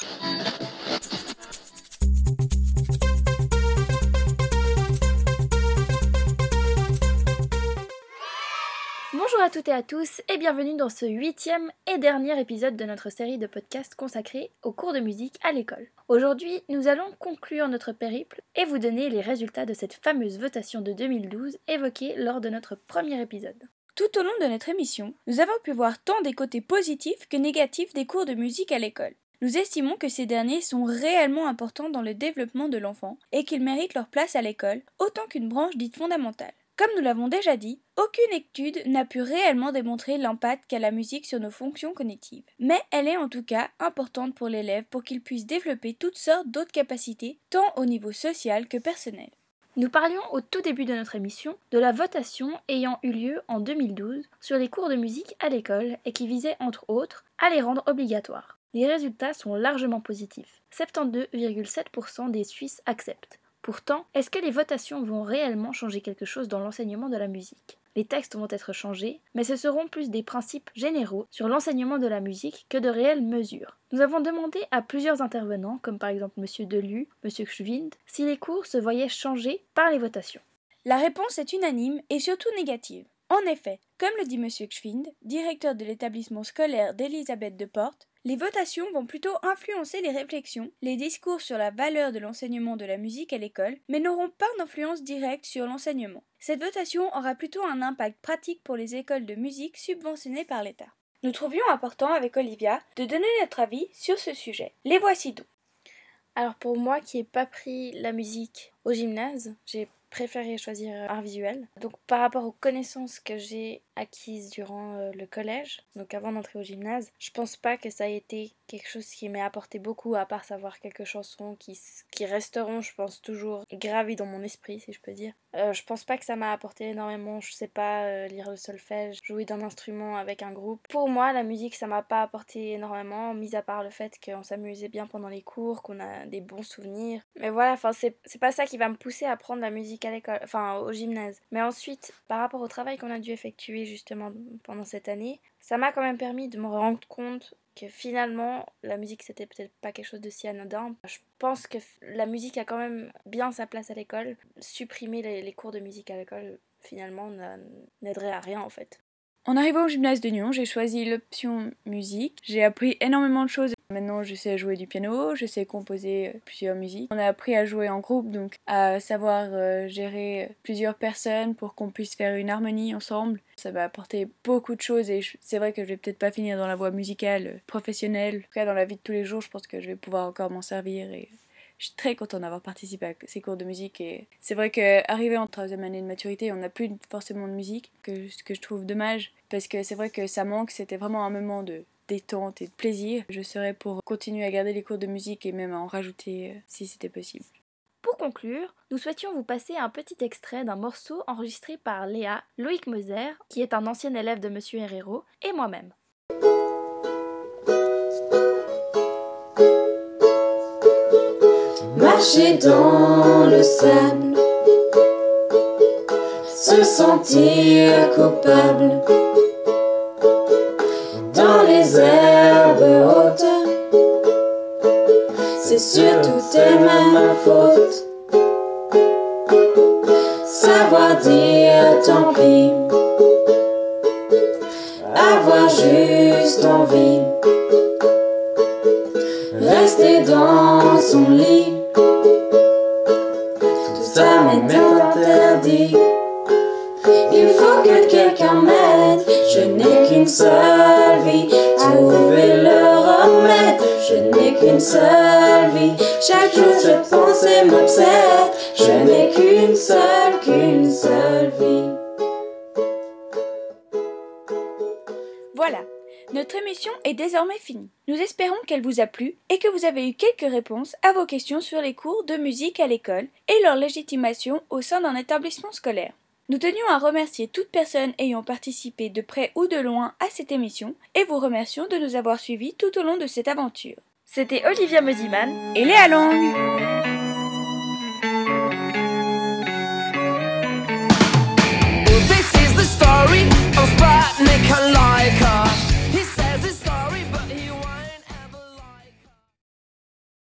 Bonjour à toutes et à tous et bienvenue dans ce huitième et dernier épisode de notre série de podcasts consacrés aux cours de musique à l'école. Aujourd'hui, nous allons conclure notre périple et vous donner les résultats de cette fameuse votation de 2012 évoquée lors de notre premier épisode. Tout au long de notre émission, nous avons pu voir tant des côtés positifs que négatifs des cours de musique à l'école. Nous estimons que ces derniers sont réellement importants dans le développement de l'enfant et qu'ils méritent leur place à l'école autant qu'une branche dite fondamentale. Comme nous l'avons déjà dit, aucune étude n'a pu réellement démontrer l'impact qu'a la musique sur nos fonctions cognitives. Mais elle est en tout cas importante pour l'élève pour qu'il puisse développer toutes sortes d'autres capacités, tant au niveau social que personnel. Nous parlions au tout début de notre émission de la votation ayant eu lieu en 2012 sur les cours de musique à l'école et qui visait entre autres à les rendre obligatoires. Les résultats sont largement positifs. 72,7% des Suisses acceptent. Pourtant, est-ce que les votations vont réellement changer quelque chose dans l'enseignement de la musique? Les textes vont être changés, mais ce seront plus des principes généraux sur l'enseignement de la musique que de réelles mesures. Nous avons demandé à plusieurs intervenants, comme par exemple M. Delu, M. Schwind, si les cours se voyaient changer par les votations. La réponse est unanime et surtout négative. En effet, comme le dit M. Schwind, directeur de l'établissement scolaire d'Elisabeth de Porte, les votations vont plutôt influencer les réflexions, les discours sur la valeur de l'enseignement de la musique à l'école, mais n'auront pas d'influence directe sur l'enseignement. Cette votation aura plutôt un impact pratique pour les écoles de musique subventionnées par l'État. Nous trouvions important avec Olivia de donner notre avis sur ce sujet. Les voici donc. Alors pour moi qui n'ai pas pris la musique au gymnase, j'ai préféré choisir art visuel. Donc par rapport aux connaissances que j'ai acquises durant euh, le collège, donc avant d'entrer au gymnase, je pense pas que ça ait été quelque chose qui m'ait apporté beaucoup à part savoir quelques chansons qui, qui resteront, je pense, toujours gravies dans mon esprit, si je peux dire. Euh, je pense pas que ça m'a apporté énormément, je sais pas euh, lire le solfège, jouer d'un instrument avec un groupe. Pour moi, la musique, ça m'a pas apporté énormément, mis à part le fait qu'on s'amusait bien pendant les cours, qu'on a des bons souvenirs. Mais voilà, enfin, c'est pas ça qui va me pousser à prendre la musique à l'école, enfin au gymnase. Mais ensuite, par rapport au travail qu'on a dû effectuer justement pendant cette année, ça m'a quand même permis de me rendre compte que finalement la musique c'était peut-être pas quelque chose de si anodin. Je pense que la musique a quand même bien sa place à l'école. Supprimer les, cours de musique à l'école finalement n'aiderait à rien en fait. En arrivant au gymnase de Nyon, j'ai choisi l'option musique. J'ai appris énormément de choses. Maintenant, je sais jouer du piano, je sais composer euh, plusieurs musiques. On a appris à jouer en groupe, donc à savoir euh, gérer plusieurs personnes pour qu'on puisse faire une harmonie ensemble. Ça m'a apporté beaucoup de choses et c'est vrai que je vais peut-être pas finir dans la voie musicale euh, professionnelle. En tout cas, dans la vie de tous les jours, je pense que je vais pouvoir encore m'en servir et je suis très contente d'avoir participé à ces cours de musique et c'est vrai qu'arrivé en troisième année de maturité, on n'a plus forcément de musique, que, que je trouve dommage parce que c'est vrai que ça manque, c'était vraiment un moment de détente et de plaisir. Je serais pour continuer à garder les cours de musique et même à en rajouter euh, si c'était possible. Pour conclure, nous souhaitions vous passer un petit extrait d'un morceau enregistré par Léa Loïc Moser, qui est un ancien élève de Monsieur Herrero, et moi-même. Marcher dans le sable, se sentir coupable c'est surtout tes ma faute. Savoir dire tant pis, avoir juste envie, rester dans son lit ça m'est interdit. Il faut que quelqu'un m'aide, je n'ai qu'une seule vie. Trouver le remède, Voilà, notre émission est désormais finie. Nous espérons qu'elle vous a plu et que vous avez eu quelques réponses à vos questions sur les cours de musique à l'école et leur légitimation au sein d'un établissement scolaire. Nous tenions à remercier toute personne ayant participé de près ou de loin à cette émission et vous remercions de nous avoir suivis tout au long de cette aventure. C'était Olivia Mosiman et Léa Lang.